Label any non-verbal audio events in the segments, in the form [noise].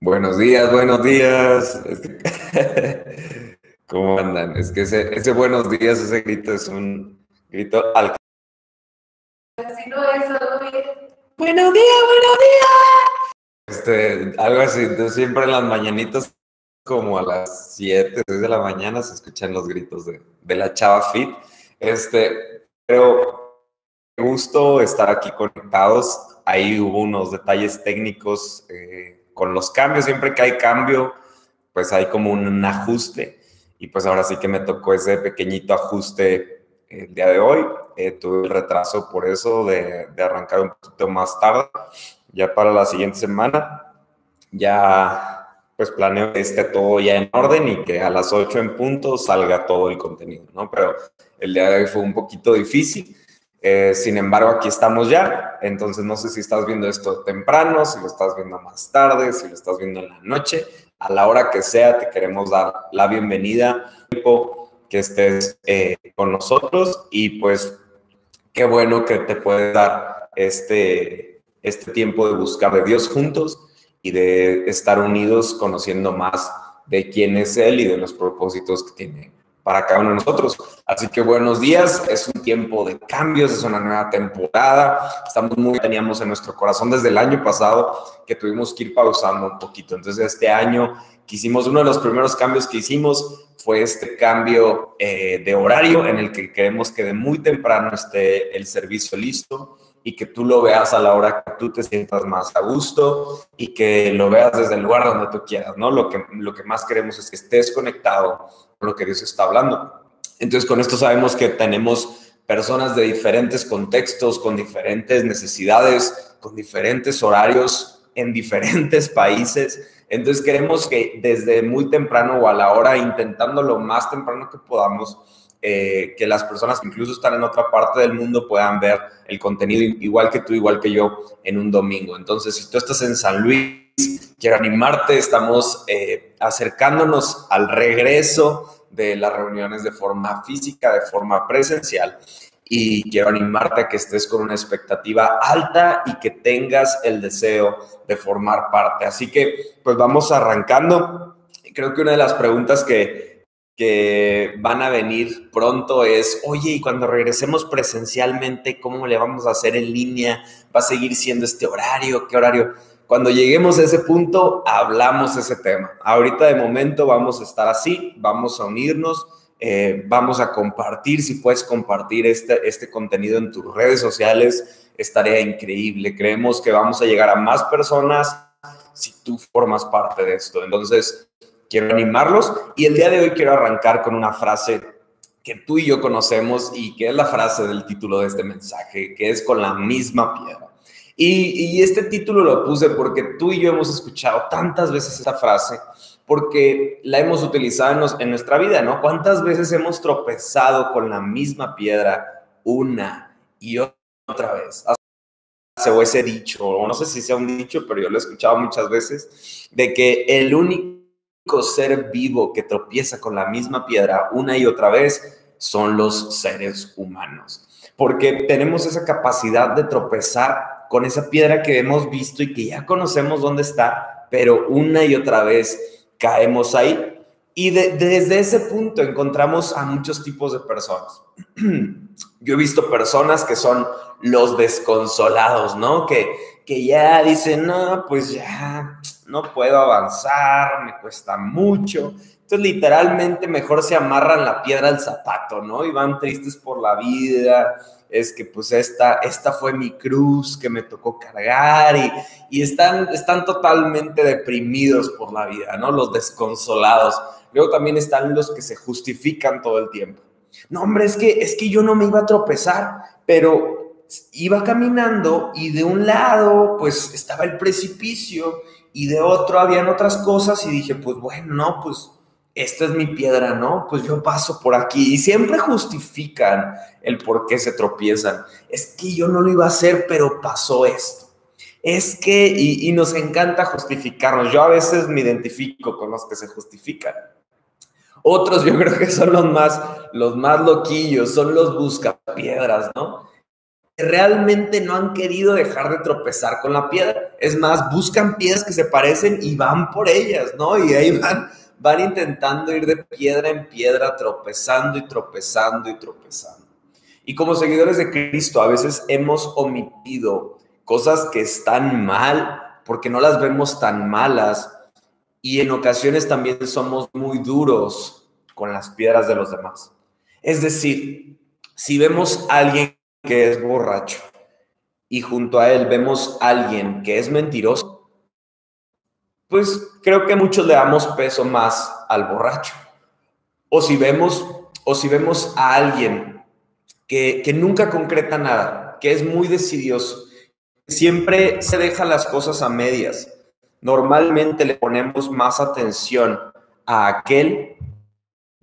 Buenos días, buenos días. [laughs] ¿Cómo andan? Es que ese, buenos días, ese grito es un grito al... Si no es Buenos días, buenos días. Este, algo así, siempre en las mañanitas, como a las 7, 6 de la mañana, se escuchan los gritos de, de la chava fit. Este, pero gusto estar aquí conectados. Ahí hubo unos detalles técnicos. Eh, con los cambios, siempre que hay cambio, pues hay como un, ajuste. Y pues ahora sí que me tocó ese pequeñito ajuste el día de hoy. Eh, tuve el retraso por eso de, de, arrancar un poquito más tarde. Ya para la siguiente semana, ya pues planeo que esté todo ya en orden y que a las 8 en punto salga todo el contenido, ¿no? Pero el día de hoy fue un poquito difícil. Eh, sin embargo, aquí estamos ya. Entonces, no sé si estás viendo esto temprano, si lo estás viendo más tarde, si lo estás viendo en la noche. A la hora que sea, te queremos dar la bienvenida, que estés eh, con nosotros y pues qué bueno que te puedes dar este, este tiempo de buscar de Dios juntos y de estar unidos conociendo más de quién es Él y de los propósitos que tiene para cada uno de nosotros. Así que buenos días, es un tiempo de cambios, es una nueva temporada, estamos muy, teníamos en nuestro corazón desde el año pasado que tuvimos que ir pausando un poquito. Entonces este año que hicimos, uno de los primeros cambios que hicimos fue este cambio eh, de horario en el que queremos que de muy temprano esté el servicio listo y que tú lo veas a la hora que tú te sientas más a gusto y que lo veas desde el lugar donde tú quieras, ¿no? Lo que, lo que más queremos es que estés conectado con lo que Dios está hablando. Entonces, con esto sabemos que tenemos personas de diferentes contextos, con diferentes necesidades, con diferentes horarios en diferentes [laughs] países. Entonces, queremos que desde muy temprano o a la hora, intentando lo más temprano que podamos, eh, que las personas que incluso están en otra parte del mundo puedan ver el contenido igual que tú, igual que yo, en un domingo. Entonces, si tú estás en San Luis, quiero animarte, estamos eh, acercándonos al regreso de las reuniones de forma física, de forma presencial. Y quiero animarte a que estés con una expectativa alta y que tengas el deseo de formar parte. Así que, pues vamos arrancando. Creo que una de las preguntas que, que van a venir pronto es, oye, y cuando regresemos presencialmente, ¿cómo le vamos a hacer en línea? ¿Va a seguir siendo este horario? ¿Qué horario? Cuando lleguemos a ese punto, hablamos ese tema. Ahorita de momento vamos a estar así, vamos a unirnos, eh, vamos a compartir, si puedes compartir este, este contenido en tus redes sociales, estaría increíble. Creemos que vamos a llegar a más personas si tú formas parte de esto. Entonces, quiero animarlos y el día de hoy quiero arrancar con una frase que tú y yo conocemos y que es la frase del título de este mensaje, que es con la misma piedra. Y, este título lo puse porque tú y yo hemos escuchado tantas veces esa frase, porque la hemos utilizado en, en nuestra vida, ¿no? ¿Cuántas veces hemos tropezado con la misma piedra una y otra vez? o ese dicho, o no sé si sea un dicho, pero yo lo he escuchado muchas veces, de que el único ser vivo que tropieza con la misma piedra una y otra vez son los seres humanos. Porque tenemos esa capacidad de tropezar con esa piedra que hemos visto y que ya conocemos dónde está, pero una y otra vez caemos ahí. Y desde ese punto encontramos a muchos tipos de personas. [clears throat] Yo he visto personas que son los desconsolados, ¿no? Que, que ya dicen, no, pues ya no puedo avanzar, me cuesta mucho. Entonces, literalmente, mejor se amarran la piedra al zapato, ¿no? Y van tristes por la vida. Es que, pues, esta, esta fue mi cruz que me tocó cargar y, y están, están totalmente deprimidos por la vida, ¿no? Los desconsolados. Luego también están los que se justifican todo el tiempo. No, hombre, es que, es que yo no me iba a tropezar, pero iba caminando y de un lado, pues, estaba el precipicio y de otro habían otras cosas y dije, pues bueno, no, pues esta es mi piedra, ¿no? Pues yo paso por aquí y siempre justifican el por qué se tropiezan. Es que yo no lo iba a hacer, pero pasó esto. Es que, y, nos encanta justificarnos. Yo a veces me identifico con los que se justifican. Otros yo [laughs] creo que son los más, los más loquillos, son los buscapiedras, ¿no? realmente no han querido dejar de tropezar con la piedra. Es más, buscan piedras que se parecen y van por ellas, ¿no? Y ahí van, van intentando ir de piedra en piedra, tropezando y tropezando y tropezando. Y como seguidores de Cristo, a veces hemos omitido cosas que están mal porque no las vemos tan malas y en ocasiones también somos muy duros con las piedras de los demás. Es decir, si vemos a alguien que es borracho y junto a él vemos a alguien que es mentiroso, pues creo que muchos le damos peso más al borracho. O si vemos, o si vemos a alguien que, nunca concreta nada, que es muy decidioso, siempre se deja las cosas a medias. Normalmente le ponemos más atención a aquel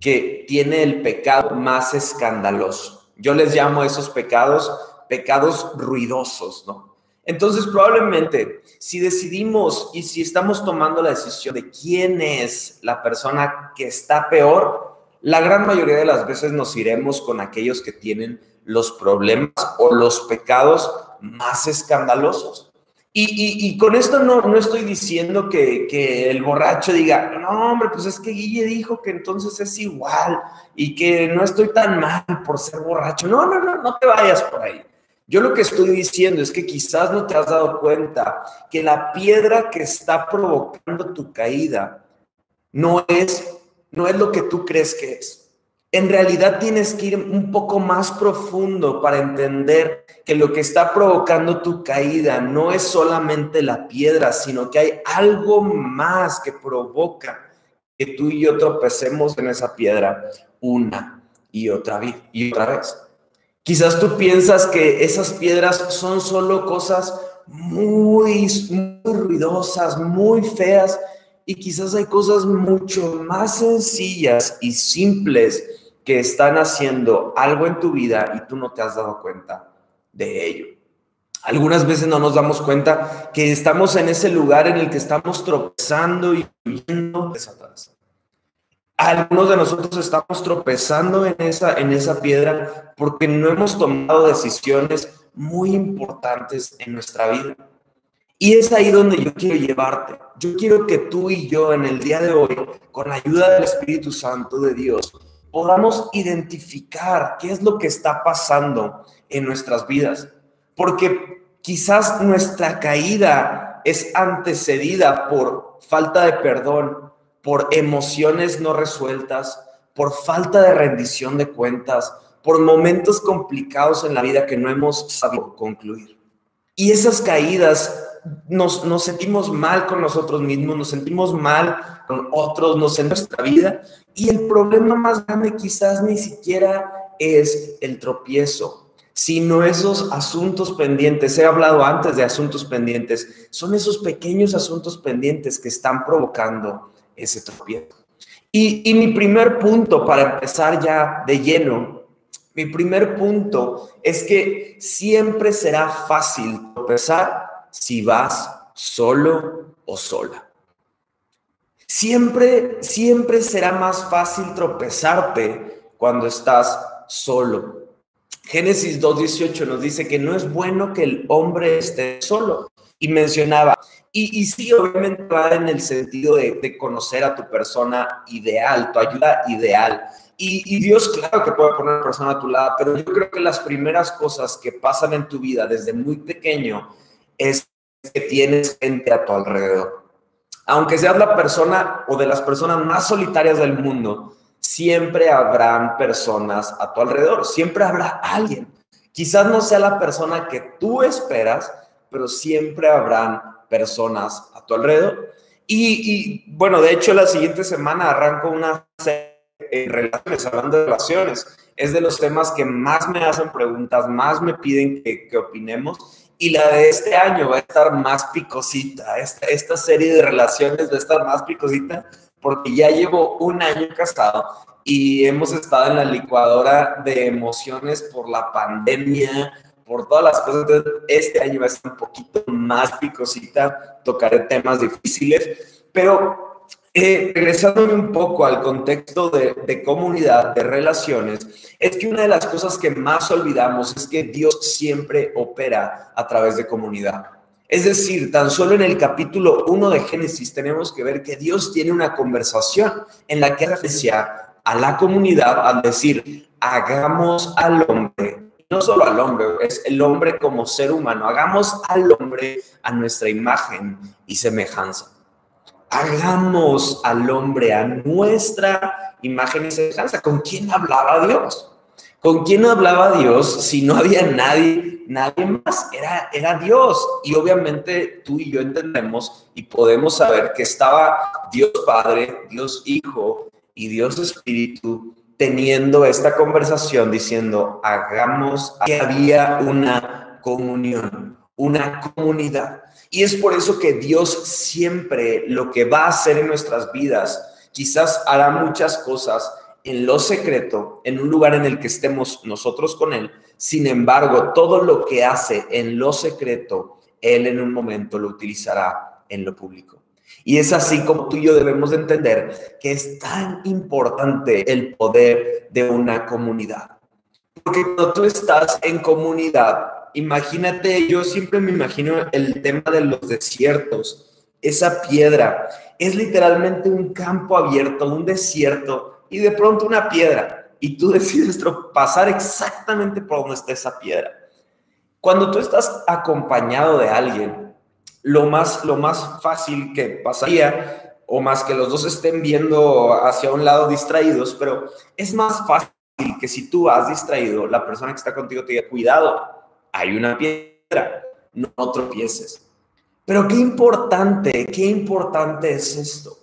que tiene el pecado más escandaloso. Yo les llamo a esos pecados pecados ruidosos, ¿no? Entonces, probablemente, si decidimos y si estamos tomando la decisión de quién es la persona que está peor, la gran mayoría de las veces nos iremos con aquellos que tienen los problemas o los pecados más escandalosos. Y, con esto no, no estoy diciendo que, que, el borracho diga, no, hombre, pues es que Guille dijo que entonces es igual y que no estoy tan mal por ser borracho. No, no, no, no te vayas por ahí. Yo lo que estoy diciendo es que quizás no te has dado cuenta que la piedra que está provocando tu caída no es, no es lo que tú crees que es en realidad tienes que ir un poco más profundo para entender que lo que está provocando tu caída no es solamente la piedra, sino que hay algo más que provoca que tú y yo tropecemos en esa piedra una y otra, y otra vez. Quizás tú piensas que esas piedras son solo cosas muy, ruidosas, muy feas, y quizás hay cosas mucho más sencillas y simples que están haciendo algo en tu vida y tú no te has dado cuenta de ello. Algunas veces no nos damos cuenta que estamos en ese lugar en el que estamos tropezando y huyendo. Algunos de nosotros estamos tropezando en esa, en esa piedra porque no hemos tomado decisiones muy importantes en nuestra vida. Y es ahí donde yo quiero llevarte. Yo quiero que tú y yo en el día de hoy, con la ayuda del Espíritu Santo de Dios, podamos identificar qué es lo que está pasando en nuestras vidas. Porque quizás nuestra caída es antecedida por falta de perdón, por emociones no resueltas, por falta de rendición de cuentas, por momentos complicados en la vida que no hemos sabido concluir. Y esas caídas nos, nos, sentimos mal con nosotros mismos, nos sentimos mal con otros, nos en nuestra vida. Y el problema más grande quizás ni siquiera es el tropiezo, sino esos asuntos pendientes. He hablado antes de asuntos pendientes. Son esos pequeños asuntos pendientes que están provocando ese tropiezo. Y, y mi primer punto para empezar ya de lleno, mi primer punto es que siempre será fácil tropezar si vas solo o sola. Siempre, siempre será más fácil tropezarte cuando estás solo. Génesis 2.18 nos dice que no es bueno que el hombre esté solo. Y mencionaba, y, y sí, obviamente va en el sentido de, conocer a tu persona ideal, tu ayuda ideal. Y, y, Dios, claro que puede poner a una persona a tu lado, pero yo creo que las primeras cosas que pasan en tu vida desde muy pequeño es que tienes gente a tu alrededor. Aunque seas la persona o de las personas más solitarias del mundo, siempre habrán personas a tu alrededor, siempre habrá alguien. Quizás no sea la persona que tú esperas, pero siempre habrán personas a tu alrededor. Y, bueno, de hecho la siguiente semana arranco una serie de relaciones, hablando de relaciones. Es de los temas que más me hacen preguntas, más me piden que, que opinemos y la de este año va a estar más picosita. Esta, esta serie de relaciones va a estar más picosita porque ya llevo un año casado y hemos estado en la licuadora de emociones por la pandemia, por todas las cosas. Entonces, este año va a estar un poquito más picosita, tocaré temas difíciles, pero Eh, regresándome un poco al contexto de, de, comunidad, de relaciones, es que una de las cosas que más olvidamos es que Dios siempre opera a través de comunidad. Es decir, tan solo en el capítulo 1 de Génesis tenemos que ver que Dios tiene una conversación en la que referencia a la comunidad al decir, hagamos al hombre, no solo al hombre, es el hombre como ser humano, hagamos al hombre a nuestra imagen y semejanza. Hagamos al hombre a nuestra imagen y semejanza. ¿Con quién hablaba Dios? ¿Con quién hablaba Dios si no había nadie, nadie más? Era, era Dios. Y obviamente tú y yo entendemos y podemos saber que estaba Dios Padre, Dios Hijo y Dios Espíritu teniendo esta conversación diciendo, hagamos, que había una comunión, una comunidad. Y es por eso que Dios siempre lo que va a hacer en nuestras vidas, quizás hará muchas cosas en lo secreto, en un lugar en el que estemos nosotros con Él. Sin embargo, todo lo que hace en lo secreto, Él en un momento lo utilizará en lo público. Y es así como tú y yo debemos de entender que es tan importante el poder de una comunidad. Porque cuando tú estás en comunidad, imagínate, yo siempre me imagino el tema de los desiertos, esa piedra, es literalmente un campo abierto, un desierto y de pronto una piedra y tú [laughs] decides pasar exactamente por donde está esa piedra. Cuando tú estás acompañado de alguien, lo más, lo más fácil que pasaría, o más que los dos estén viendo hacia un lado distraídos, pero es más fácil que si tú has distraído, la persona que está contigo te diga, cuidado, hay una piedra, no tropieces. Pero qué importante, qué importante es esto.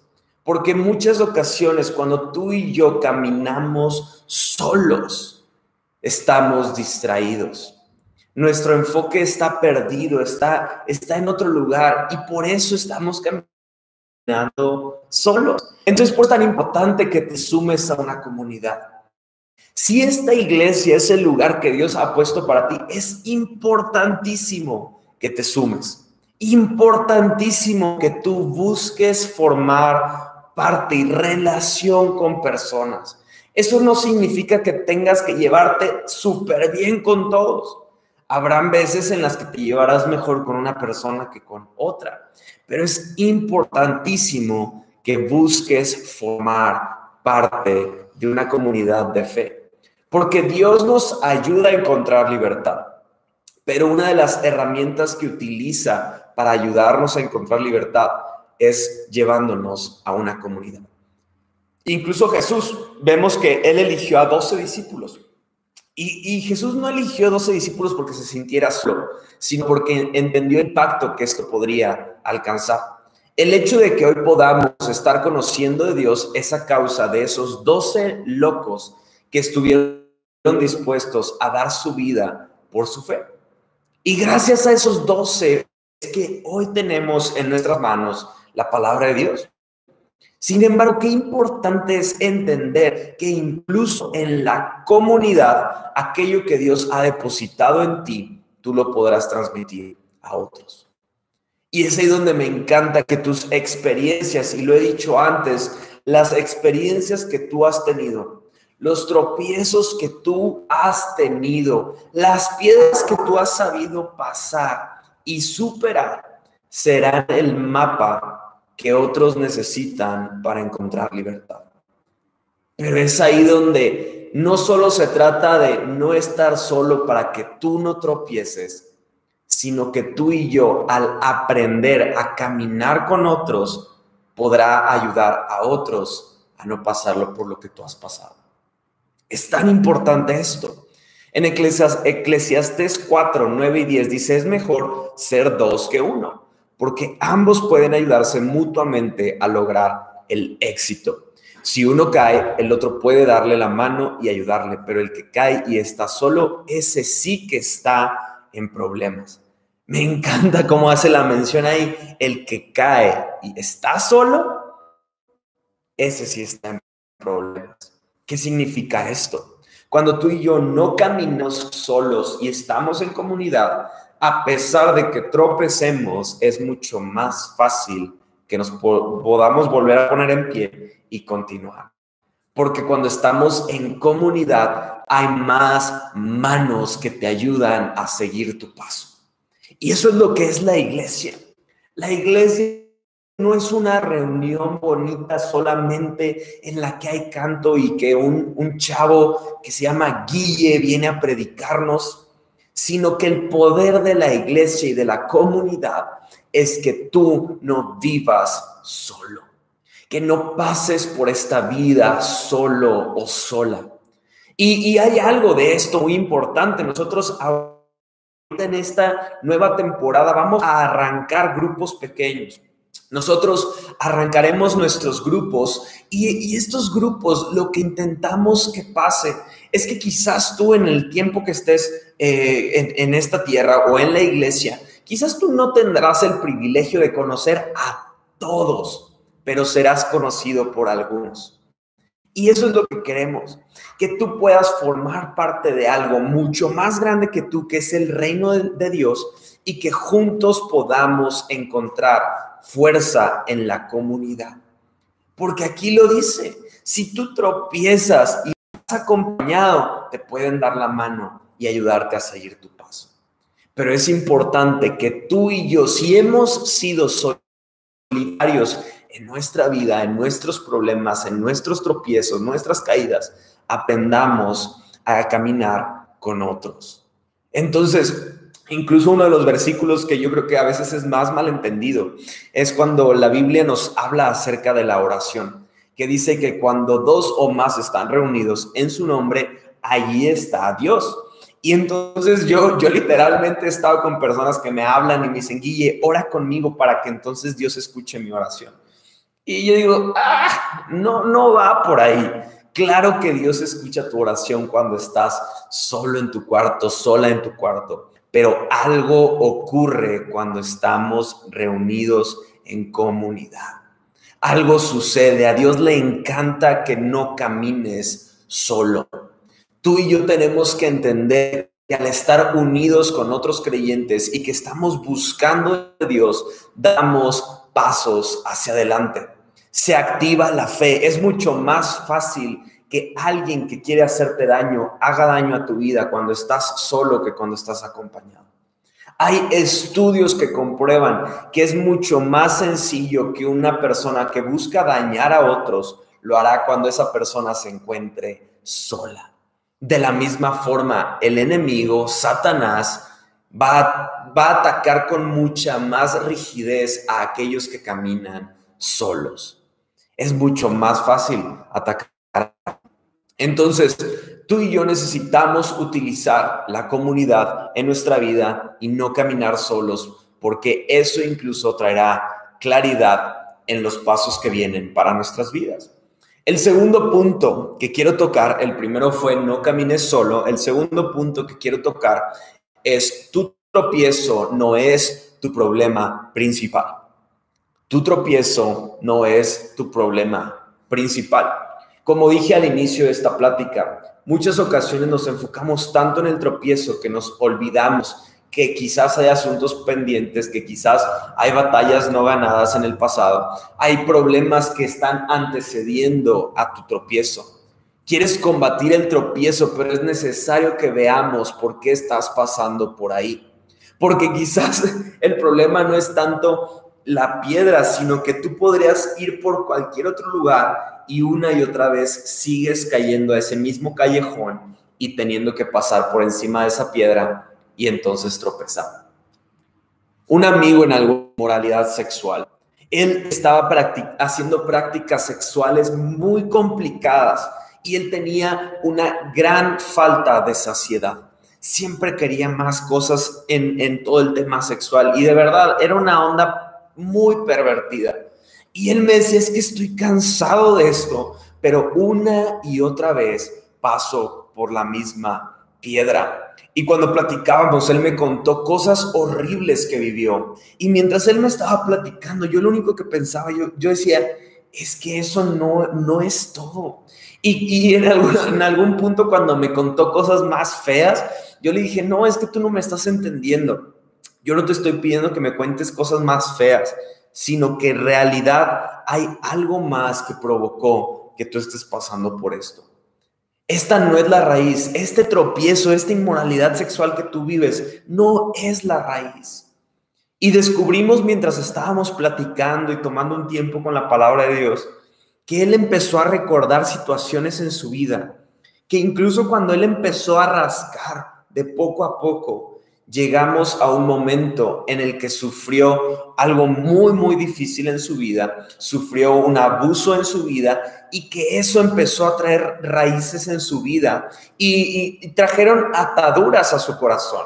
Porque muchas ocasiones cuando tú y yo caminamos solos, estamos distraídos. Nuestro enfoque está perdido, está, está en otro lugar y por eso estamos caminando solos. Entonces, por tan importante que te sumes a una comunidad. Si esta iglesia es el lugar que Dios ha puesto para ti, es importantísimo que te sumes. Importantísimo que tú busques formar parte y relación con personas. Eso no significa que tengas que llevarte súper bien con todos. Habrán veces en las que te llevarás mejor con una persona que con otra, pero es importantísimo que busques formar parte de una comunidad de fe, porque Dios nos ayuda a encontrar libertad, pero una de las herramientas que utiliza para ayudarnos a encontrar libertad es llevándonos a una comunidad. Incluso Jesús, vemos que él eligió a 12 discípulos. Y, Jesús no eligió a 12 discípulos porque se sintiera solo, sino porque entendió el pacto que esto podría alcanzar. El hecho de que hoy podamos estar conociendo de Dios es a causa de esos 12 locos que estuvieron dispuestos a dar su vida por su fe. Y gracias a esos 12 es que hoy tenemos en nuestras manos la palabra de Dios. Sin embargo, qué importante es entender que incluso en la comunidad, aquello que Dios ha depositado en ti, tú lo podrás transmitir a otros. Y es ahí donde me encanta que tus experiencias, y lo he dicho antes, las experiencias que tú has tenido, los tropiezos que tú has tenido, las piedras que tú has sabido pasar y superar, serán el mapa que otros necesitan para encontrar libertad. Pero es ahí donde no solo se trata de no estar solo para que tú no tropieces, sino que tú y yo al aprender a caminar con otros, podrá ayudar a otros a no pasarlo por lo que tú has pasado. Es tan importante esto. En Eclesiastes 4, 9 y 10 dice, es mejor ser dos que uno porque ambos pueden ayudarse mutuamente a lograr el éxito. Si uno cae, el otro puede darle la mano y ayudarle, pero el que cae y está solo, ese sí que está en problemas. Me encanta cómo hace la mención ahí, el que cae y está solo, ese sí está en problemas. ¿Qué significa esto? Cuando tú y yo no caminamos solos y estamos en comunidad, a pesar de que tropecemos, es mucho más fácil que nos podamos volver a poner en pie y continuar. Porque cuando estamos en comunidad hay más manos que te ayudan a seguir tu paso. Y eso es lo que es la iglesia. La iglesia no es una reunión bonita solamente en la que hay canto y que un, chavo que se llama Guille viene a predicarnos, sino que el poder de la iglesia y de la comunidad es que tú no vivas solo, que no pases por esta vida solo o sola. Y, y hay algo de esto muy importante. Nosotros en esta nueva temporada vamos a arrancar grupos pequeños. Nosotros arrancaremos nuestros grupos y, estos grupos lo que intentamos que pase es que quizás tú en el tiempo que estés eh, en esta tierra o en la iglesia, quizás tú no tendrás el privilegio de conocer a todos, pero serás conocido por algunos. Y eso es lo que queremos, que tú puedas formar parte de algo mucho más grande que tú, que es el reino de, Dios, y que juntos podamos encontrar fuerza en la comunidad. Porque aquí lo dice, si tú tropiezas y acompañado, te pueden dar la mano y ayudarte a seguir tu paso. Pero es importante que tú y yo, si hemos sido solitarios en nuestra vida, en nuestros problemas, en nuestros tropiezos, nuestras caídas, aprendamos a caminar con otros. Entonces, incluso uno de los versículos que yo creo que a veces es más malentendido es cuando la Biblia nos habla acerca de la oración, que dice que cuando dos o más están reunidos en su nombre, allí está Dios. Y entonces yo, yo literalmente he estado con personas que me hablan y me dicen, Guille, ora conmigo para que entonces Dios escuche mi oración. Y yo digo, ah, no, no va por ahí. Claro que Dios escucha tu oración cuando estás solo en tu cuarto, sola en tu cuarto, pero algo ocurre cuando estamos reunidos en comunidad. Algo sucede, a Dios le encanta que no camines solo. Tú y yo tenemos que entender que al estar unidos con otros creyentes y que estamos buscando a Dios, damos pasos hacia adelante se activa la fe. Es mucho más fácil que alguien que quiere hacerte daño haga daño a tu vida cuando estás solo que cuando estás acompañado. Hay estudios que comprueban que es mucho más sencillo que una persona que busca dañar a otros lo hará cuando esa persona se encuentre sola. De la misma forma, el enemigo, Satanás, va, a atacar con mucha más rigidez a aquellos que caminan solos es mucho más fácil atacar. Entonces, tú y yo necesitamos utilizar la comunidad en nuestra vida y no caminar solos, porque eso incluso traerá claridad en los pasos que vienen para nuestras vidas. El segundo punto que quiero tocar, el primero fue no camines solo, el segundo punto que quiero tocar es tu tropiezo no es tu problema principal. Tu tropiezo no es tu problema principal. Como dije al inicio de esta plática, muchas ocasiones nos enfocamos tanto en el tropiezo que nos olvidamos que quizás hay asuntos pendientes, que quizás hay batallas no ganadas en el pasado, hay problemas que están antecediendo a tu tropiezo. Quieres combatir el tropiezo, pero es necesario que veamos por qué estás pasando por ahí. Porque quizás [laughs] el problema no es tanto la piedra, sino que tú podrías ir por cualquier otro lugar y una y otra vez sigues cayendo a ese mismo callejón y teniendo que pasar por encima de esa piedra y entonces tropezar. Un amigo en alguna moralidad sexual, él estaba haciendo prácticas sexuales muy complicadas y él tenía una gran falta de saciedad siempre quería más cosas en, en, todo el tema sexual y de verdad era una onda muy pervertida. Y él me decía, es que estoy cansado de esto, pero una y otra vez paso por la misma piedra. Y cuando platicábamos, él me contó cosas horribles que vivió. Y mientras él me estaba platicando, yo lo único que pensaba, yo, yo decía, es que eso no, no es todo. Y, y en, algún, en algún punto cuando me contó cosas más feas, yo le dije, no, es que tú no me estás entendiendo. Yo no te estoy pidiendo que me cuentes cosas más feas. sino que en realidad hay algo más que provocó que tú estés pasando por esto. Esta no es la raíz, este tropiezo, esta inmoralidad sexual que tú vives, no es la raíz. Y descubrimos mientras estábamos platicando y tomando un tiempo con la palabra de Dios, que él empezó a recordar situaciones en su vida, que incluso cuando él empezó a rascar de poco a poco, llegamos a un momento en el que sufrió algo muy, muy difícil en su vida, sufrió un abuso en su vida y que eso empezó a traer raíces en su vida y, trajeron ataduras a su corazón.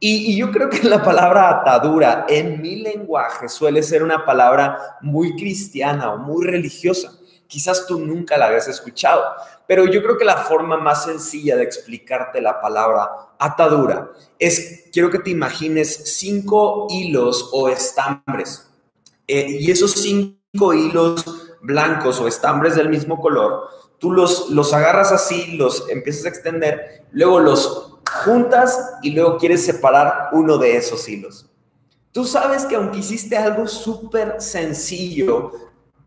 Y, y, yo creo que la palabra atadura en mi lenguaje suele ser una palabra muy cristiana o muy religiosa. Quizás tú nunca la habías escuchado, pero yo creo que la forma más sencilla de explicarte la palabra atadura es, quiero que te imagines cinco hilos o estambres. Eh, y esos cinco hilos blancos o estambres del mismo color, tú los, los agarras así, los empiezas a extender, luego los juntas y luego quieres separar uno de esos hilos. Tú sabes que aunque hiciste algo súper sencillo,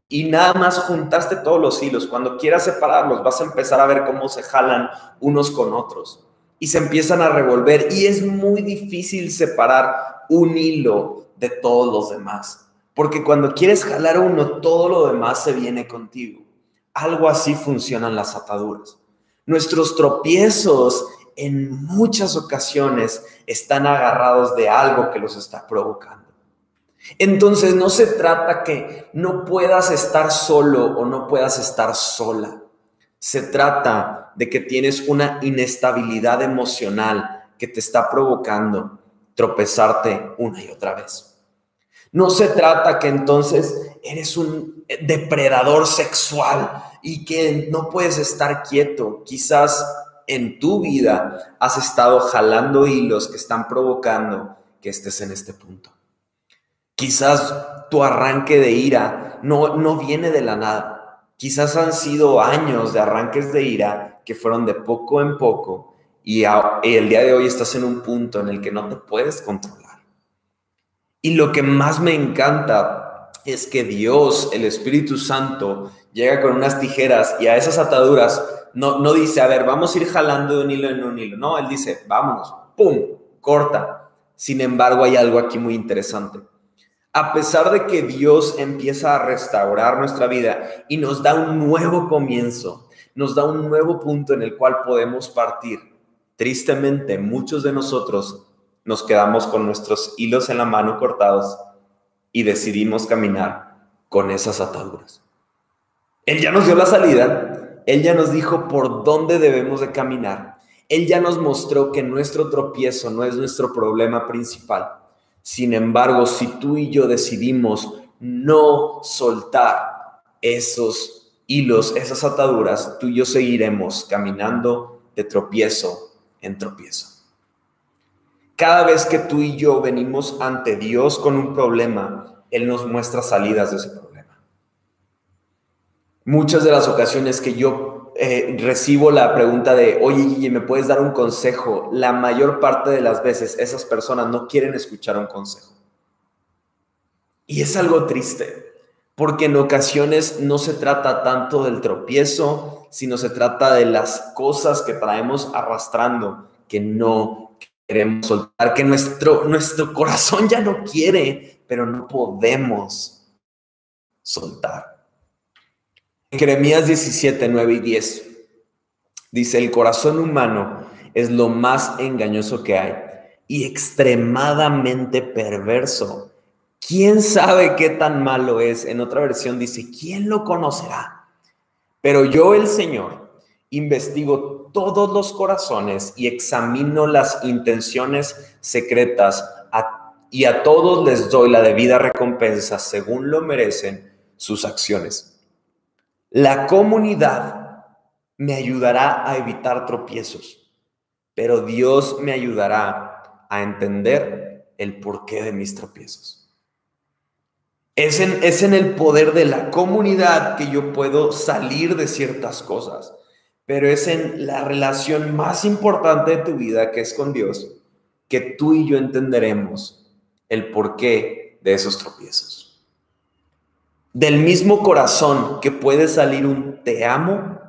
y nada más juntaste todos los hilos. Cuando quieras separarlos, vas a empezar a ver cómo se jalan unos con otros y se empiezan a revolver y es muy difícil separar un hilo de todos los demás. Porque cuando quieres jalar uno, todo lo demás se viene contigo. Algo así funcionan las ataduras. Nuestros tropiezos en muchas ocasiones están agarrados de algo que los está provocando. Entonces no se trata que no puedas estar solo o no puedas estar sola. Se trata de que tienes una inestabilidad emocional que te está provocando tropezarte una y otra vez. No se trata que entonces eres un depredador sexual y que no puedes estar quieto. Quizás en tu vida has estado jalando hilos que están provocando que estés en este punto. Quizás tu arranque de ira no, no viene de la nada. Quizás han sido años de arranques de ira que fueron de poco en poco y, el día de hoy estás en un punto en el que no te puedes controlar. Y lo que más me encanta es que Dios, el Espíritu Santo, llega con unas tijeras y a esas ataduras no, no dice, a ver, vamos a ir jalando de un hilo en un hilo. No, Él dice, vámonos, ¡pum! Corta. Sin embargo, hay algo aquí muy interesante a pesar de que Dios empieza a restaurar nuestra vida y nos da un nuevo comienzo, nos da un nuevo punto en el cual podemos partir, tristemente muchos de nosotros nos quedamos con nuestros hilos en la mano cortados y decidimos caminar con esas ataduras. Él ya nos dio la salida, Él ya nos dijo por dónde debemos de caminar, Él ya nos mostró que nuestro tropiezo no es nuestro problema principal sin embargo, si tú y yo decidimos no soltar esos hilos, esas ataduras, tú y yo seguiremos caminando de tropiezo en tropiezo. Cada vez que tú y yo venimos ante Dios con un problema, Él nos muestra salidas de ese problema. Muchas de las ocasiones que yo eh, recibo la pregunta de, oye Guille, ¿me puedes dar un consejo? La mayor parte de las veces esas personas no quieren escuchar un consejo. Y es algo triste, porque en ocasiones no se trata tanto del tropiezo, sino se trata de las cosas que traemos arrastrando, que no queremos soltar, que nuestro, nuestro corazón ya no quiere, pero no podemos soltar. Jeremías 17, 9 y 10 dice, el corazón humano es lo más engañoso que hay y extremadamente perverso. ¿Quién sabe qué tan malo es? En otra versión dice, ¿quién lo conocerá? Pero yo, el Señor, investigo todos los corazones y examino las intenciones secretas y a todos les doy la debida recompensa según lo merecen sus acciones. La comunidad me ayudará a evitar tropiezos, pero Dios me ayudará a entender el porqué de mis tropiezos. Es en, es en el poder de la comunidad que yo puedo salir de ciertas cosas, pero es en la relación más importante de tu vida, que es con Dios, que tú y yo entenderemos el porqué de esos tropiezos. Del mismo corazón que puede salir un te amo,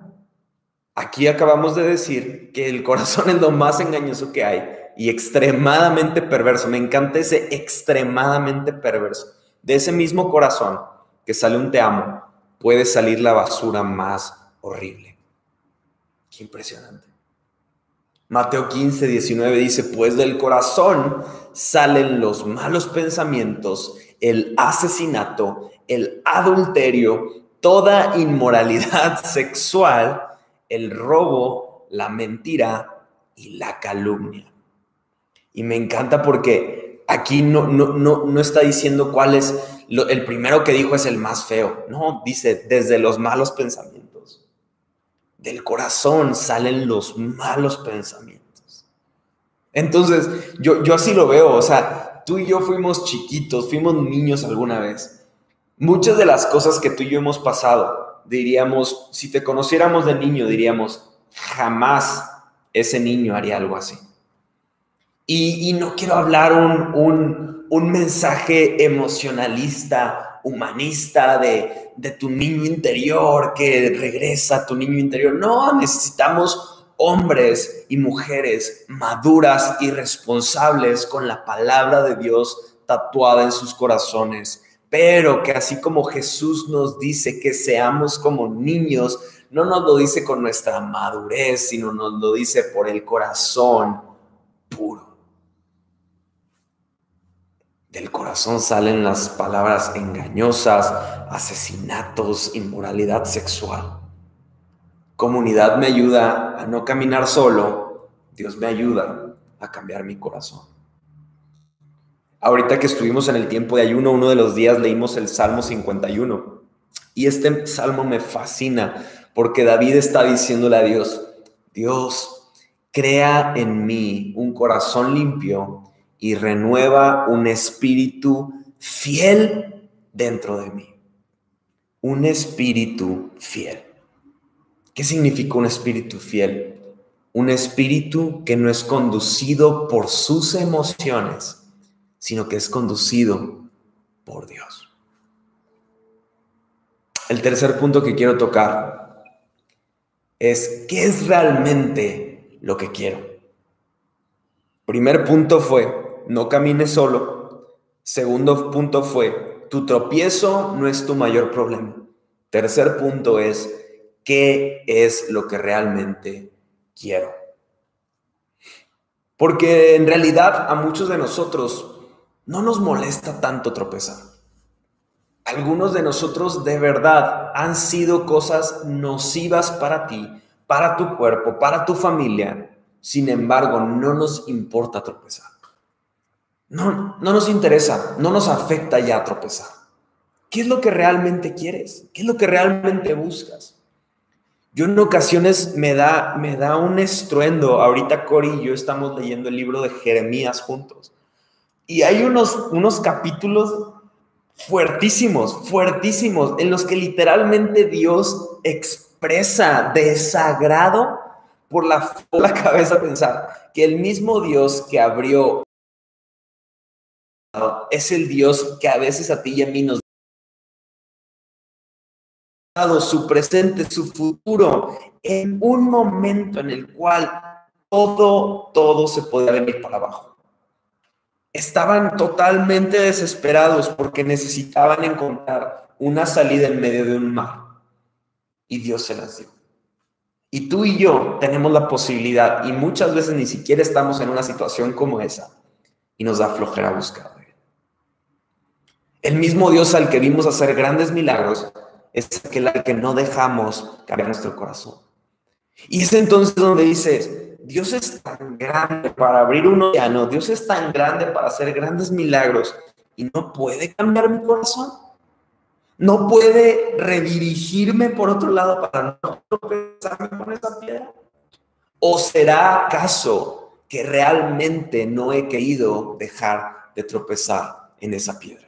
aquí acabamos de decir que el corazón [laughs] es lo más engañoso que hay y extremadamente perverso. Me encanta ese extremadamente perverso. De ese mismo corazón que sale un te amo, puede salir la basura más horrible. Qué impresionante. Mateo 15, 19 dice, pues del corazón salen los malos pensamientos, el asesinato, el adulterio, toda inmoralidad [laughs] sexual, el robo, la mentira y la calumnia. Y me encanta porque aquí no, no, no, no está diciendo cuál es, el primero que dijo es el más feo. No, dice desde los malos pensamientos del corazón salen los malos pensamientos. Entonces, yo, yo así lo veo, o sea, tú y yo fuimos chiquitos, fuimos niños alguna vez. Muchas de las cosas que tú y yo hemos pasado, diríamos, si te conociéramos de niño, diríamos, jamás ese niño haría algo así. Y, no quiero hablar un, un, mensaje emocionalista humanista de, de tu niño interior que regresa a tu niño interior. No, necesitamos hombres y mujeres maduras y responsables con la palabra de Dios tatuada en sus corazones. Pero que así como Jesús nos dice que seamos como niños, no nos lo dice con nuestra madurez, sino nos lo dice por el corazón puro. Del corazón salen las palabras engañosas, asesinatos, inmoralidad sexual. Comunidad me ayuda a no caminar solo, Dios me ayuda a cambiar mi corazón. Ahorita que estuvimos en el tiempo de ayuno, uno de los días leímos el Salmo 51. Y este salmo me fascina porque David está diciéndole a Dios, Dios, crea en mí un corazón limpio y renueva un espíritu fiel dentro de mí. Un espíritu fiel. ¿Qué significa un espíritu fiel? Un espíritu que no es conducido por sus emociones, sino que es conducido por Dios. El tercer punto que quiero tocar es qué es realmente lo que quiero. Primer punto fue no camines solo. Segundo punto fue, tu tropiezo no es tu mayor problema. Tercer punto es, ¿qué es lo que realmente quiero? Porque en realidad a muchos de nosotros no nos molesta tanto tropezar. Algunos de nosotros de verdad han sido cosas nocivas para ti, para tu cuerpo, para tu familia. Sin embargo, no nos importa tropezar. No, no nos interesa, no nos afecta ya tropezar. ¿Qué es lo que realmente quieres? ¿Qué es lo que realmente buscas? Yo en ocasiones me da, me da un estruendo. Ahorita Cori y yo estamos leyendo el libro de Jeremías juntos. Y hay unos, unos capítulos fuertísimos, fuertísimos, en los que literalmente Dios expresa desagrado por la, por la cabeza pensar que el mismo Dios que abrió es el Dios que a veces a ti y a mí nos dado su presente, su futuro, en un momento en el cual todo, todo se podía venir para abajo. Estaban totalmente desesperados porque necesitaban encontrar una salida en medio de un mar. Y Dios se las dio. Y tú y yo tenemos la posibilidad, y muchas veces ni siquiera estamos en una situación como esa, y nos da flojera buscar. El mismo Dios al que vimos hacer grandes milagros es aquel al que no dejamos cambiar nuestro corazón. Y es entonces donde dices, Dios es tan grande para abrir un océano, Dios es tan grande para hacer grandes milagros y no puede cambiar mi corazón. No puede redirigirme por otro lado para no tropezarme con esa piedra. ¿O será acaso que realmente no he querido dejar de tropezar en esa piedra?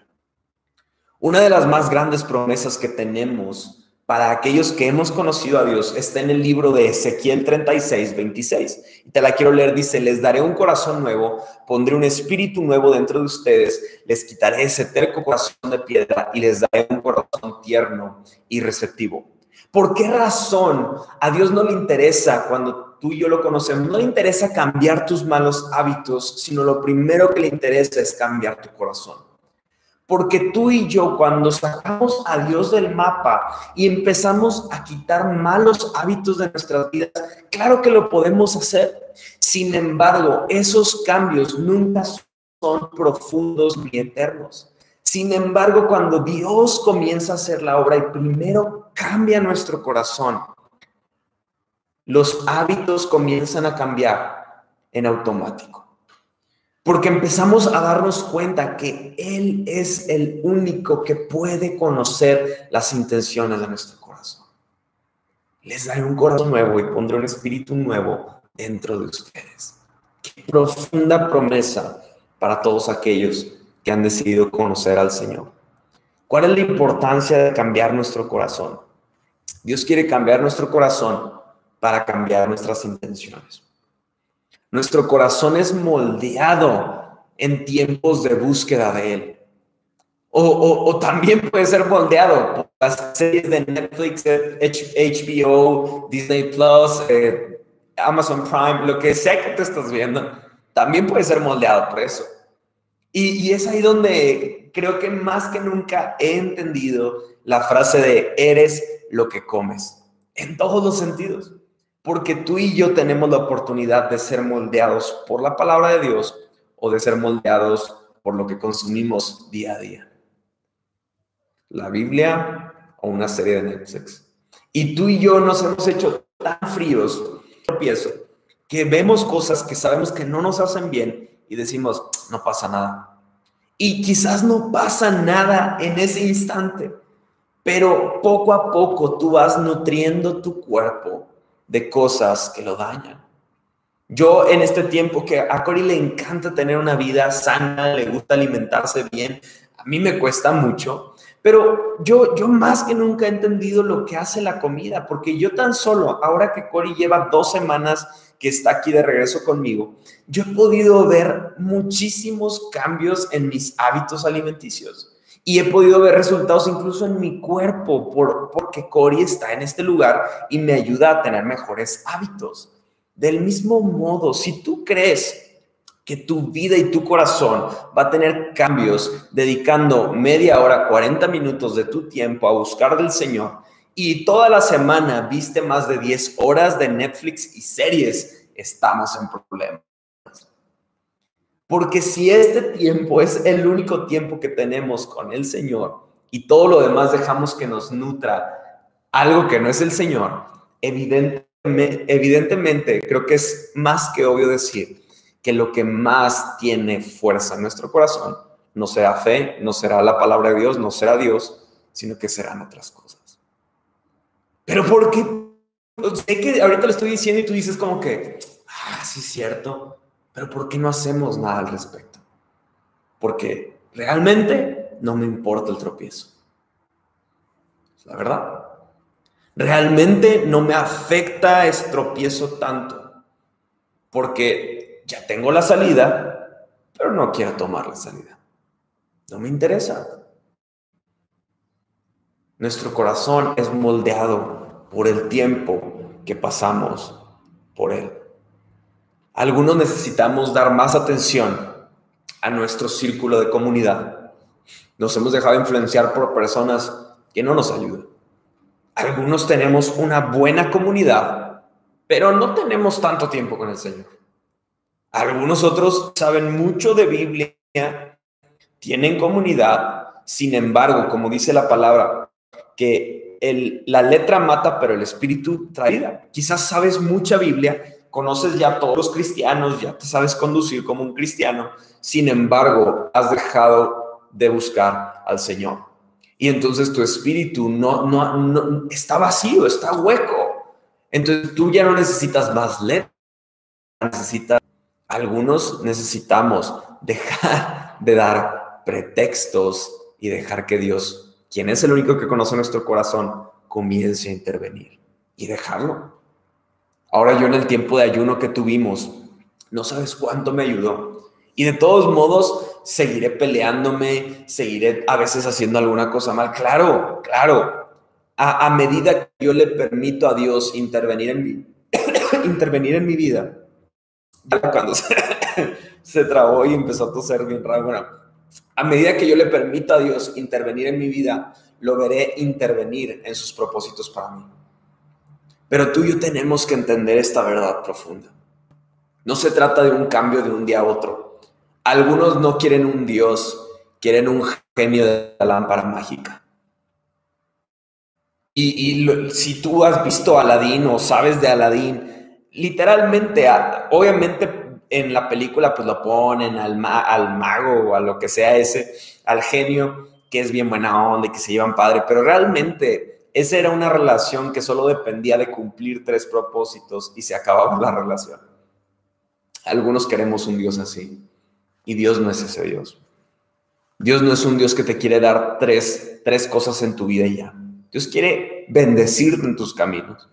Una de las más grandes promesas que tenemos para aquellos que hemos conocido a Dios está en el libro de Ezequiel 36, 26. Y te la quiero leer, dice, les daré un corazón nuevo, pondré un espíritu nuevo dentro de ustedes, les quitaré ese terco corazón de piedra y les daré un corazón tierno y receptivo. ¿Por qué razón a Dios no le interesa cuando tú y yo lo conocemos? No le interesa cambiar tus malos hábitos, sino lo primero que le interesa es cambiar tu corazón. Porque tú y yo cuando sacamos a Dios del mapa y empezamos a quitar malos hábitos de nuestras vidas, claro que lo podemos hacer. Sin embargo, esos cambios nunca son profundos ni eternos. Sin embargo, cuando Dios comienza a hacer la obra y primero cambia nuestro corazón, los hábitos comienzan a cambiar en automático. Porque empezamos a darnos cuenta que Él es el único que puede conocer las intenciones de nuestro corazón. Les daré un corazón nuevo y pondré un espíritu nuevo dentro de ustedes. Qué profunda promesa para todos aquellos que han decidido conocer al Señor. ¿Cuál es la importancia de cambiar nuestro corazón? Dios quiere cambiar nuestro corazón para cambiar nuestras intenciones. Nuestro corazón es moldeado en tiempos de búsqueda de Él. O, también puede ser moldeado por las series de Netflix, HBO, Disney Plus, eh, Amazon Prime, lo que sea que te estás viendo, también puede ser moldeado por eso. Y, es ahí donde creo que más que nunca he entendido la frase de eres lo que comes, en todos los sentidos, porque tú y yo tenemos la oportunidad de ser moldeados por la palabra de Dios o de ser moldeados por lo que consumimos día a día. La Biblia o una serie de Netflix. Y tú y yo nos hemos hecho tan fríos, pienso, que vemos cosas que sabemos que no nos hacen bien y decimos, no pasa nada. Y quizás no pasa nada en ese instante, pero poco a poco tú vas nutriendo tu cuerpo de cosas que lo dañan. Yo en este tiempo que a Cory le encanta tener una vida sana, le gusta alimentarse bien, a mí me cuesta mucho, pero yo, yo más que nunca he entendido lo que hace la comida, porque yo tan solo, ahora que Cory lleva dos semanas que está aquí de regreso conmigo, yo he podido ver muchísimos cambios en mis hábitos alimenticios y he podido ver resultados incluso en mi cuerpo por, porque Cory está en este lugar y me ayuda a tener mejores hábitos. Del mismo modo, si tú crees que tu vida y tu corazón va a tener cambios dedicando media hora, 40 minutos de tu tiempo a buscar del Señor, y toda la semana viste más de 10 horas de Netflix y series, estamos en problemas. Porque si este tiempo es el único tiempo que tenemos con el Señor y todo lo demás dejamos que nos nutra algo que no es el Señor, evidentemente, evidentemente creo que es más que obvio decir que lo que más tiene fuerza en nuestro corazón no será fe, no será la palabra de Dios, no será Dios, sino que serán otras cosas. Pero ¿por qué? Sé que ahorita lo estoy diciendo y tú dices como que, ah, sí es cierto, pero ¿por qué no hacemos nada al respecto? Porque realmente no me importa el tropiezo. La verdad. Realmente no me afecta ese tropiezo tanto. Porque ya tengo la salida, pero no quiero tomar la salida. No me interesa. Nuestro corazón es moldeado por el tiempo que pasamos por Él. Algunos necesitamos dar más atención a nuestro círculo de comunidad. Nos hemos dejado influenciar por personas que no nos ayudan. Algunos tenemos una buena comunidad, pero no tenemos tanto tiempo con el Señor. Algunos otros saben mucho de Biblia, tienen comunidad, sin embargo, como dice la palabra, que la letra mata, pero el espíritu trae. Quizás sabes mucha Biblia, conoces ya todos los cristianos, ya te sabes conducir como un cristiano, sin embargo, has dejado de buscar al Señor. Y entonces tu espíritu no, no, no está vacío, está hueco. Entonces tú ya no necesitas más letras, necesitas, algunos necesitamos dejar de dar pretextos y dejar que Dios quien es el único que conoce nuestro corazón, comience a intervenir y dejarlo. Ahora yo en el tiempo de ayuno que tuvimos, no sabes cuánto me ayudó. Y de todos modos, seguiré peleándome, seguiré a veces haciendo alguna cosa mal. Claro, claro. A, medida que yo le permito a Dios intervenir en mi, [coughs] intervenir en mi vida, cuando se, [coughs] se, trabó y empezó a toser bien raro, bueno, a medida que yo le permito a Dios intervenir en mi vida, lo veré intervenir en sus propósitos para mí. Pero tú y yo tenemos que entender esta verdad profunda. No se trata de un cambio de un día a otro. Algunos no quieren un Dios, quieren un genio de la lámpara mágica. Y, si tú has visto Aladín o sabes de Aladín, literalmente, obviamente en la película pues lo ponen al, al mago o a lo que sea ese, al genio, que es bien buena onda y que se llevan padre, pero realmente esa era una relación que solo dependía de cumplir tres propósitos y se acababa la relación. Algunos queremos un Dios así y Dios no es ese Dios. Dios no es un Dios que te quiere dar tres, tres cosas en tu vida y ya. Dios quiere bendecirte en tus caminos.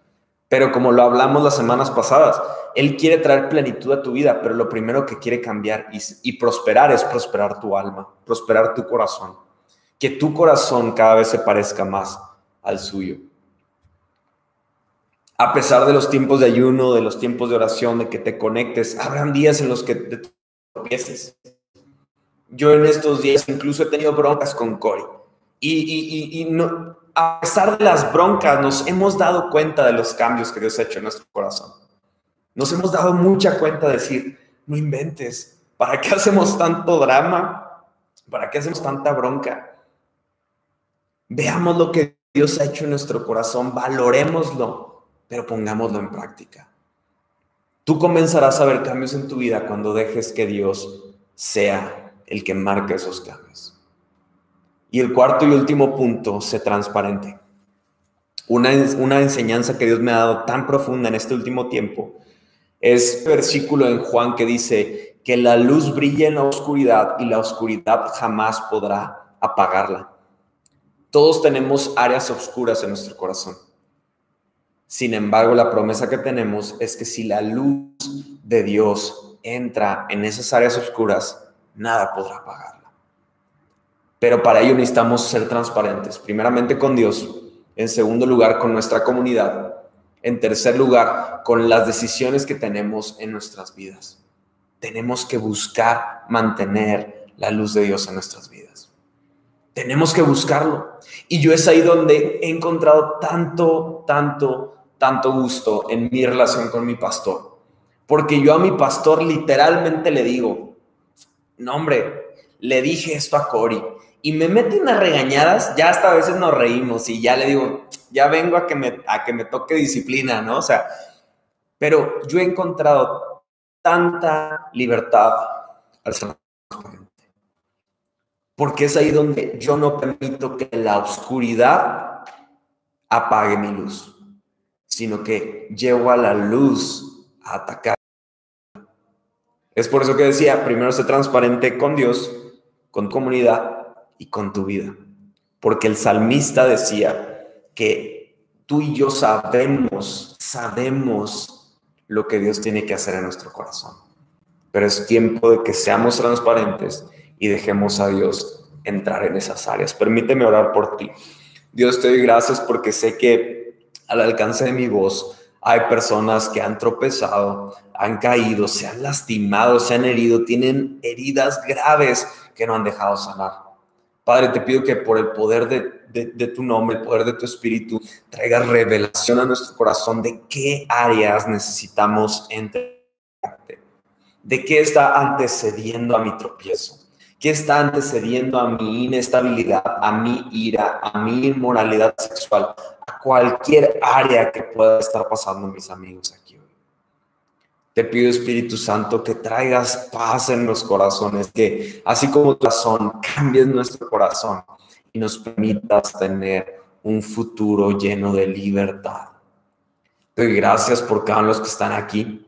Pero como lo hablamos las semanas pasadas, Él quiere traer plenitud a tu vida, pero lo primero que quiere cambiar y, y prosperar es prosperar tu alma, prosperar tu corazón. Que tu corazón cada vez se parezca más al suyo. A pesar de los tiempos de ayuno, de los tiempos de oración, de que te conectes, habrán días en los que te tropieces. Yo en estos días incluso he tenido broncas con Cory. Y, no, a pesar de las broncas, nos hemos dado cuenta de los cambios que Dios ha hecho en nuestro corazón. Nos hemos dado mucha cuenta de decir, no inventes, ¿para qué hacemos tanto drama? ¿Para qué hacemos tanta bronca? Veamos lo que Dios ha hecho en nuestro corazón, valoremoslo, pero pongámoslo en práctica. Tú comenzarás a ver cambios en tu vida cuando dejes que Dios sea el que marque esos cambios. Y el cuarto y último punto, sé transparente. Una, una enseñanza que Dios me ha dado tan profunda en este último tiempo es versículo en Juan que dice que la luz brilla en la oscuridad y la oscuridad jamás podrá apagarla. Todos tenemos áreas oscuras en nuestro corazón. Sin embargo, la promesa que tenemos es que si la luz de Dios entra en esas áreas oscuras, nada podrá apagarla. Pero para ello necesitamos ser transparentes, primeramente con Dios, en segundo lugar con nuestra comunidad, en tercer lugar con las decisiones que tenemos en nuestras vidas. Tenemos que buscar mantener la luz de Dios en nuestras vidas. Tenemos que buscarlo. Y yo es ahí donde he encontrado tanto, tanto, tanto gusto en mi relación con mi pastor. Porque yo a mi pastor literalmente le digo, no hombre, le dije esto a Cory y me mete unas regañadas, ya hasta a veces nos reímos y ya le digo, ya vengo a que me, a que me toque disciplina, ¿no? O sea, pero yo he encontrado tanta libertad al porque es ahí donde yo no permito que la oscuridad apague mi luz, sino que llevo a la luz a atacar. Es por eso que decía, primero sé transparente con Dios, con comunidad y con tu vida. Porque el salmista decía que tú y yo sabemos, sabemos lo que Dios tiene que hacer en nuestro corazón. Pero es tiempo de que seamos transparentes y dejemos a Dios entrar en esas áreas. Permíteme orar por ti. Dios, te doy gracias porque sé que al alcance de mi voz hay personas que han tropezado, han caído, se han lastimado, se han herido, tienen heridas graves que no han dejado sanar. Padre, te pido que por el poder de, tu nombre, el poder de tu espíritu, traigas revelación a nuestro corazón de qué áreas necesitamos entregarte, de qué está antecediendo a mi tropiezo ¿Qué está antecediendo a mi inestabilidad, a mi ira, a mi inmoralidad sexual, a cualquier área que pueda estar pasando mis amigos aquí hoy? Te pido, Espíritu Santo, que traigas paz en los corazones, que así como tu corazón, cambies nuestro corazón y nos permitas tener un futuro lleno de libertad. Te doy gracias por cada uno de los que están aquí.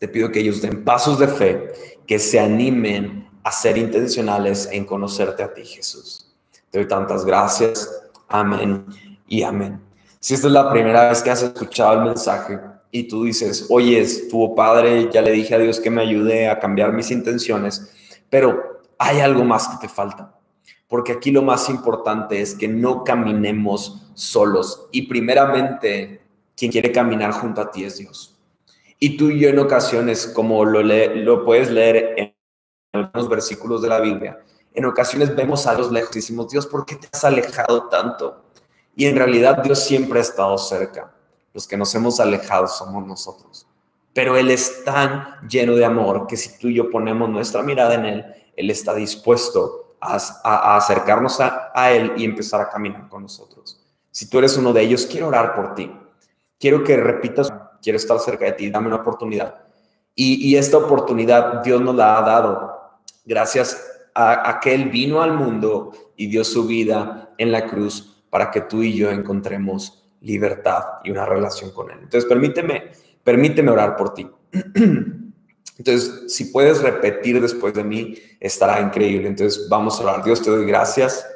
Te pido que ellos den pasos de fe, que se animen a ser intencionales en conocerte a ti, Jesús. Te doy tantas gracias. Amén y amén. Si esta es la primera vez que has escuchado el mensaje y tú dices, oye, tu padre, ya le dije a Dios que me ayude a cambiar mis intenciones, pero hay algo más que te falta. Porque aquí lo más importante es que no caminemos solos. Y primeramente, quien quiere caminar junto a ti es Dios. Y tú y yo en ocasiones, como lo, lo puedes leer en algunos versículos de la Biblia, en ocasiones vemos a los lejos y decimos, Dios, ¿por qué te has alejado tanto? Y en realidad Dios siempre ha estado cerca. Los que nos hemos alejado somos nosotros. Pero Él es tan lleno de amor que si tú y yo ponemos nuestra mirada en Él, Él está dispuesto a, acercarnos a, a Él y empezar a caminar con nosotros. Si tú eres uno de ellos, quiero orar por ti. Quiero que repitas, quiero estar cerca de ti, dame una oportunidad. Y, y esta oportunidad Dios nos la ha dado gracias a, que Él vino al mundo y dio su vida en la cruz para que tú y yo encontremos libertad y una relación con Él. Entonces, permíteme permíteme orar por ti. [clears throat] Entonces, si puedes repetir después de mí, estará increíble. Entonces, vamos a orar. Dios, te doy gracias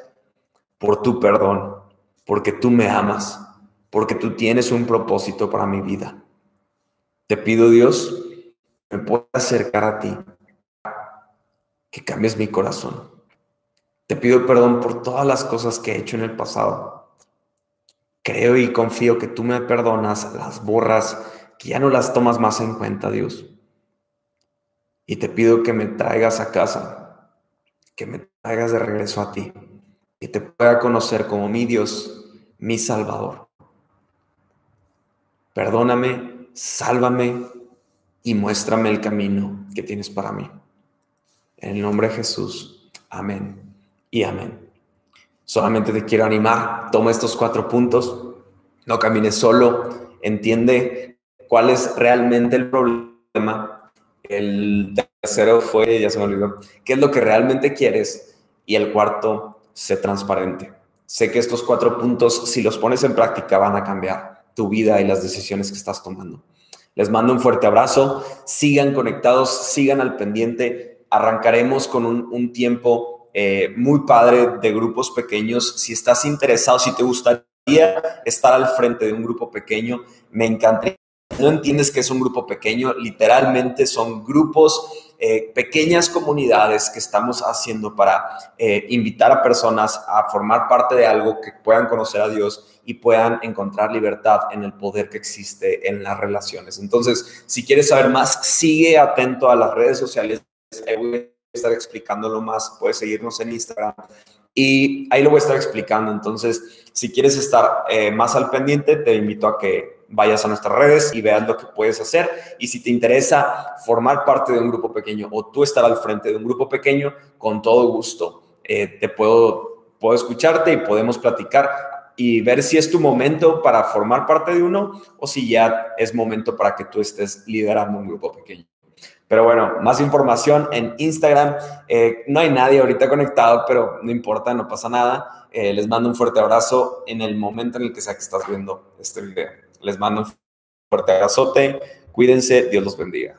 por tu perdón, porque tú me amas, porque tú tienes un propósito para mi vida. Te pido, Dios, me pueda acercar a ti, que cambies mi corazón. Te pido perdón por todas las cosas que he hecho en el pasado. Creo y confío que tú me perdonas, las borras que ya no las tomas más en cuenta, Dios. Y te pido que me traigas a casa, que me traigas de regreso a ti, y te pueda conocer como mi Dios, mi Salvador. Perdóname, sálvame y muéstrame el camino que tienes para mí. En el nombre de Jesús, amén y amén. Solamente te quiero animar, toma estos cuatro puntos, no camines solo, entiende cuál es realmente el problema. El tercero fue, ya se me olvidó, qué es lo que realmente quieres. Y el cuarto, sé transparente. Sé que estos cuatro puntos, si los pones en práctica, van a cambiar tu vida y las decisiones que estás tomando. Les mando un fuerte abrazo. Sigan conectados, sigan al pendiente. Arrancaremos con un, tiempo eh, muy padre de grupos pequeños. Si estás interesado, si te gustaría estar al frente de un grupo pequeño, me encantaría no entiendes que es un grupo pequeño, literalmente son grupos, eh, pequeñas comunidades que estamos haciendo para eh, invitar a personas a formar parte de algo que puedan conocer a Dios y puedan encontrar libertad en el poder que existe en las relaciones. Entonces, si quieres saber más, sigue atento a las redes sociales. Voy a estar explicándolo más. Puedes seguirnos en Instagram y ahí lo voy a estar explicando. Entonces, si quieres estar eh, más al pendiente, te invito a que vayas a nuestras redes y veas lo que puedes hacer. Y si te interesa formar parte de un grupo pequeño o tú estar al frente de un grupo pequeño, con todo gusto eh, te puedo, puedo escucharte y podemos platicar y ver si es tu momento para formar parte de uno o si ya es momento para que tú estés liderando un grupo pequeño. Pero bueno, más información en Instagram. Eh, no hay nadie ahorita conectado, pero no importa, no pasa nada. Eh, les mando un fuerte abrazo en el momento en el que sea que estás viendo este video. Les mando un fuerte abrazote. Cuídense. Dios los bendiga.